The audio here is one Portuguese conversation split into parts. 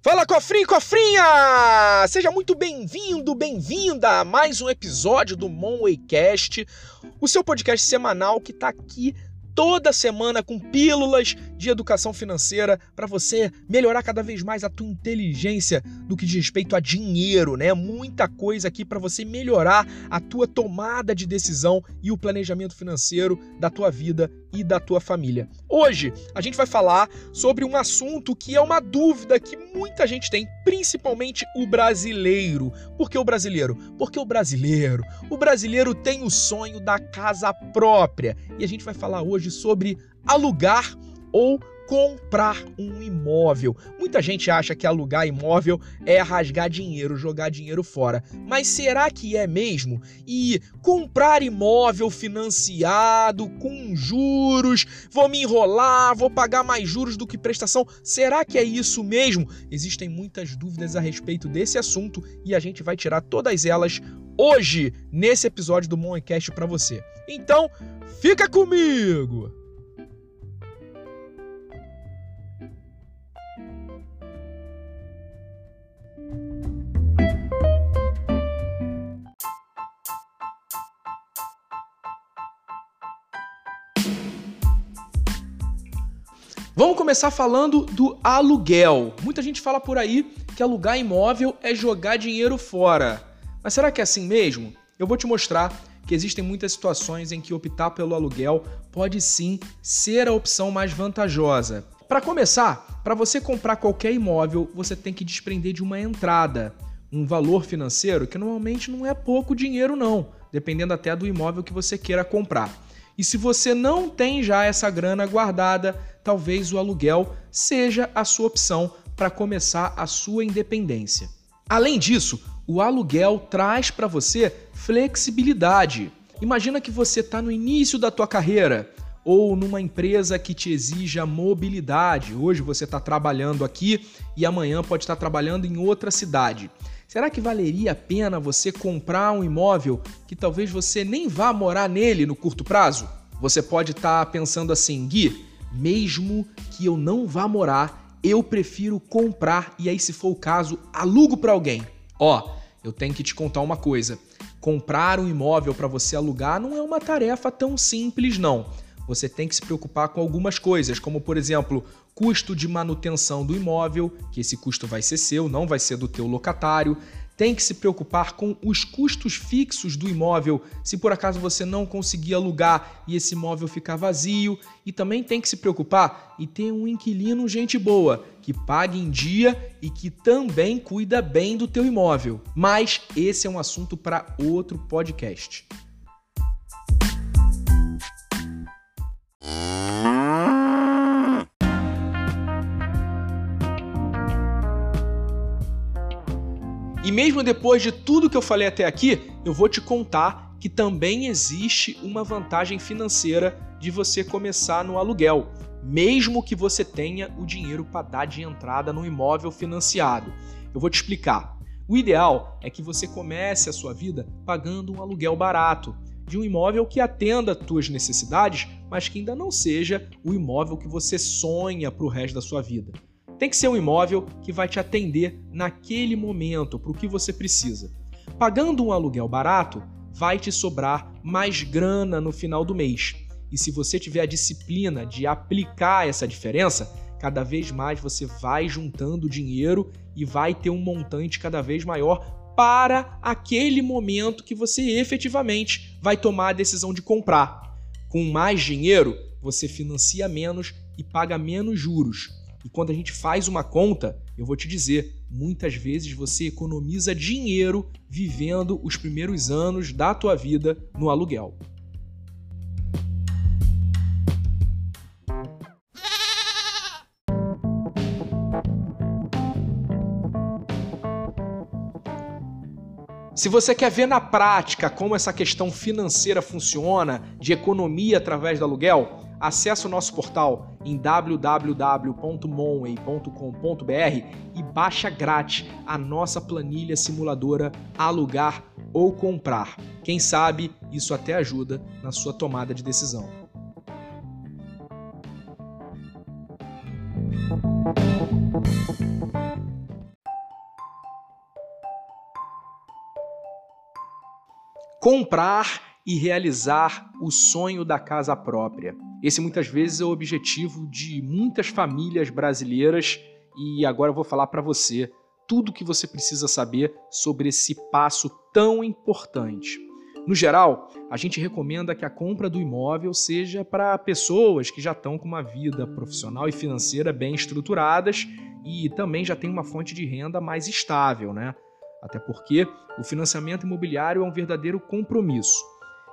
Fala cofrinho, cofrinha! Seja muito bem-vindo, bem-vinda a mais um episódio do Monwaycast, o seu podcast semanal que tá aqui toda semana com pílulas de educação financeira para você melhorar cada vez mais a tua inteligência no que diz respeito a dinheiro, né? Muita coisa aqui para você melhorar a tua tomada de decisão e o planejamento financeiro da tua vida e da tua família. Hoje a gente vai falar sobre um assunto que é uma dúvida que muita gente tem, principalmente o brasileiro. Por que o brasileiro? Porque o brasileiro, o brasileiro tem o sonho da casa própria. E a gente vai falar hoje sobre alugar ou comprar um imóvel. Muita gente acha que alugar imóvel é rasgar dinheiro, jogar dinheiro fora. Mas será que é mesmo? E comprar imóvel financiado com juros, vou me enrolar, vou pagar mais juros do que prestação? Será que é isso mesmo? Existem muitas dúvidas a respeito desse assunto e a gente vai tirar todas elas hoje nesse episódio do Moncast para você. Então, fica comigo. Vamos começar falando do aluguel. Muita gente fala por aí que alugar imóvel é jogar dinheiro fora. Mas será que é assim mesmo? Eu vou te mostrar que existem muitas situações em que optar pelo aluguel pode sim ser a opção mais vantajosa. Para começar, para você comprar qualquer imóvel, você tem que desprender de uma entrada, um valor financeiro que normalmente não é pouco dinheiro não, dependendo até do imóvel que você queira comprar. E se você não tem já essa grana guardada, talvez o aluguel seja a sua opção para começar a sua independência. Além disso, o aluguel traz para você flexibilidade. Imagina que você está no início da tua carreira ou numa empresa que te exija mobilidade. Hoje você está trabalhando aqui e amanhã pode estar trabalhando em outra cidade. Será que valeria a pena você comprar um imóvel que talvez você nem vá morar nele no curto prazo? Você pode estar tá pensando assim, Gui, mesmo que eu não vá morar, eu prefiro comprar e aí, se for o caso, alugo para alguém. Ó, eu tenho que te contar uma coisa: comprar um imóvel para você alugar não é uma tarefa tão simples, não você tem que se preocupar com algumas coisas, como por exemplo, custo de manutenção do imóvel, que esse custo vai ser seu, não vai ser do teu locatário. Tem que se preocupar com os custos fixos do imóvel, se por acaso você não conseguir alugar e esse imóvel ficar vazio, e também tem que se preocupar e ter um inquilino gente boa, que pague em dia e que também cuida bem do teu imóvel. Mas esse é um assunto para outro podcast. Mesmo depois de tudo que eu falei até aqui, eu vou te contar que também existe uma vantagem financeira de você começar no aluguel, mesmo que você tenha o dinheiro para dar de entrada no imóvel financiado. Eu vou te explicar. O ideal é que você comece a sua vida pagando um aluguel barato, de um imóvel que atenda às tuas necessidades, mas que ainda não seja o imóvel que você sonha para o resto da sua vida. Tem que ser um imóvel que vai te atender naquele momento, para o que você precisa. Pagando um aluguel barato, vai te sobrar mais grana no final do mês. E se você tiver a disciplina de aplicar essa diferença, cada vez mais você vai juntando dinheiro e vai ter um montante cada vez maior para aquele momento que você efetivamente vai tomar a decisão de comprar. Com mais dinheiro, você financia menos e paga menos juros. E quando a gente faz uma conta, eu vou te dizer, muitas vezes você economiza dinheiro vivendo os primeiros anos da tua vida no aluguel. Se você quer ver na prática como essa questão financeira funciona, de economia através do aluguel, Acesse o nosso portal em www.monway.com.br e baixa grátis a nossa planilha simuladora alugar ou comprar. Quem sabe isso até ajuda na sua tomada de decisão. Comprar e realizar o sonho da casa própria. Esse muitas vezes é o objetivo de muitas famílias brasileiras e agora eu vou falar para você tudo o que você precisa saber sobre esse passo tão importante. No geral, a gente recomenda que a compra do imóvel seja para pessoas que já estão com uma vida profissional e financeira bem estruturadas e também já tem uma fonte de renda mais estável, né? Até porque o financiamento imobiliário é um verdadeiro compromisso.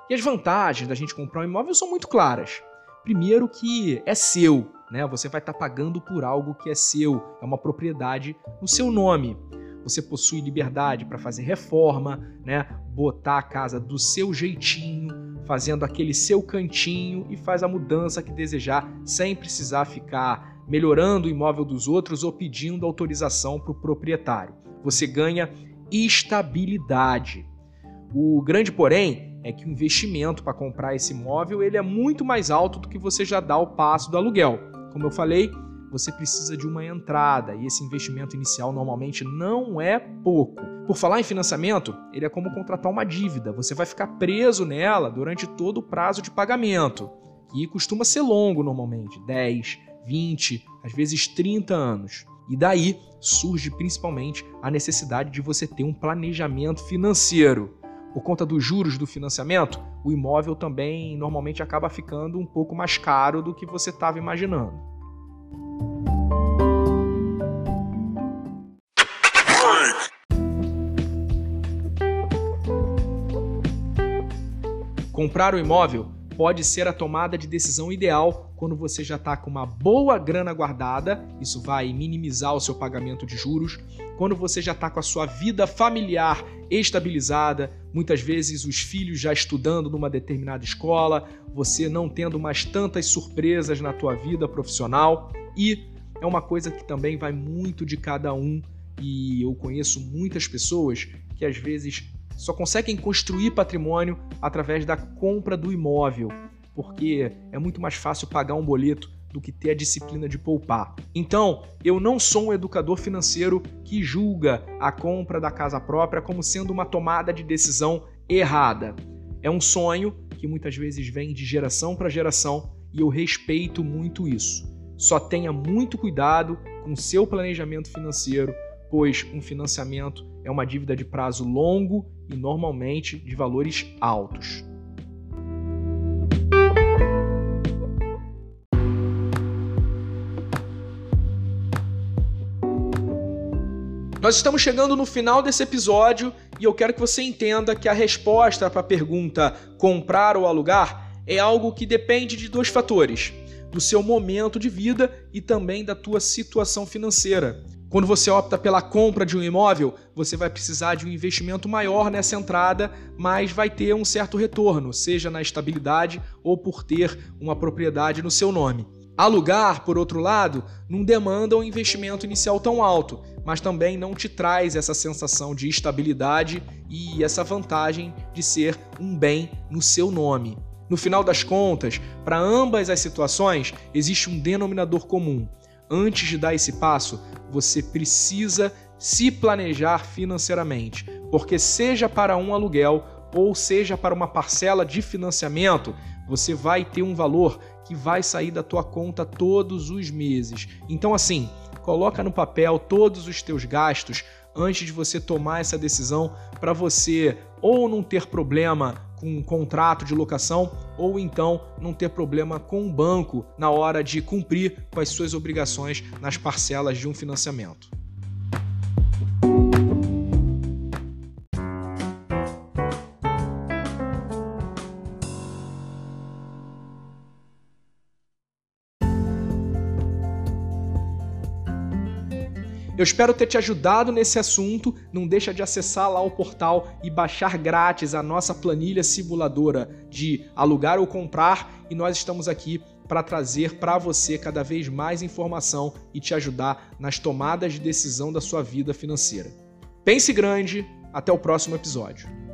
E as vantagens da gente comprar um imóvel são muito claras. Primeiro que é seu, né? Você vai estar tá pagando por algo que é seu, é uma propriedade no seu nome. Você possui liberdade para fazer reforma, né? Botar a casa do seu jeitinho, fazendo aquele seu cantinho e faz a mudança que desejar, sem precisar ficar melhorando o imóvel dos outros ou pedindo autorização para o proprietário. Você ganha estabilidade. O grande porém é que o investimento para comprar esse imóvel ele é muito mais alto do que você já dá o passo do aluguel. Como eu falei, você precisa de uma entrada e esse investimento inicial normalmente não é pouco. Por falar em financiamento, ele é como contratar uma dívida, você vai ficar preso nela durante todo o prazo de pagamento, que costuma ser longo normalmente 10, 20, às vezes 30 anos. E daí surge principalmente a necessidade de você ter um planejamento financeiro. Por conta dos juros do financiamento, o imóvel também normalmente acaba ficando um pouco mais caro do que você estava imaginando. Comprar o imóvel pode ser a tomada de decisão ideal quando você já está com uma boa grana guardada, isso vai minimizar o seu pagamento de juros. Quando você já está com a sua vida familiar estabilizada, muitas vezes os filhos já estudando numa determinada escola, você não tendo mais tantas surpresas na tua vida profissional e é uma coisa que também vai muito de cada um e eu conheço muitas pessoas que às vezes só conseguem construir patrimônio através da compra do imóvel, porque é muito mais fácil pagar um boleto do que ter a disciplina de poupar. Então, eu não sou um educador financeiro que julga a compra da casa própria como sendo uma tomada de decisão errada. É um sonho que muitas vezes vem de geração para geração e eu respeito muito isso. Só tenha muito cuidado com seu planejamento financeiro, pois um financiamento é uma dívida de prazo longo e normalmente de valores altos. Nós estamos chegando no final desse episódio e eu quero que você entenda que a resposta para a pergunta comprar ou alugar é algo que depende de dois fatores: do seu momento de vida e também da tua situação financeira. Quando você opta pela compra de um imóvel, você vai precisar de um investimento maior nessa entrada, mas vai ter um certo retorno, seja na estabilidade ou por ter uma propriedade no seu nome. Alugar, por outro lado, não demanda um investimento inicial tão alto, mas também não te traz essa sensação de estabilidade e essa vantagem de ser um bem no seu nome. No final das contas, para ambas as situações, existe um denominador comum antes de dar esse passo, você precisa se planejar financeiramente, porque seja para um aluguel ou seja para uma parcela de financiamento, você vai ter um valor que vai sair da tua conta todos os meses. Então assim, coloca no papel todos os teus gastos antes de você tomar essa decisão para você ou não ter problema com um contrato de locação ou então não ter problema com o banco na hora de cumprir com as suas obrigações nas parcelas de um financiamento. Eu espero ter te ajudado nesse assunto. Não deixa de acessar lá o portal e baixar grátis a nossa planilha simuladora de alugar ou comprar e nós estamos aqui para trazer para você cada vez mais informação e te ajudar nas tomadas de decisão da sua vida financeira. Pense grande, até o próximo episódio.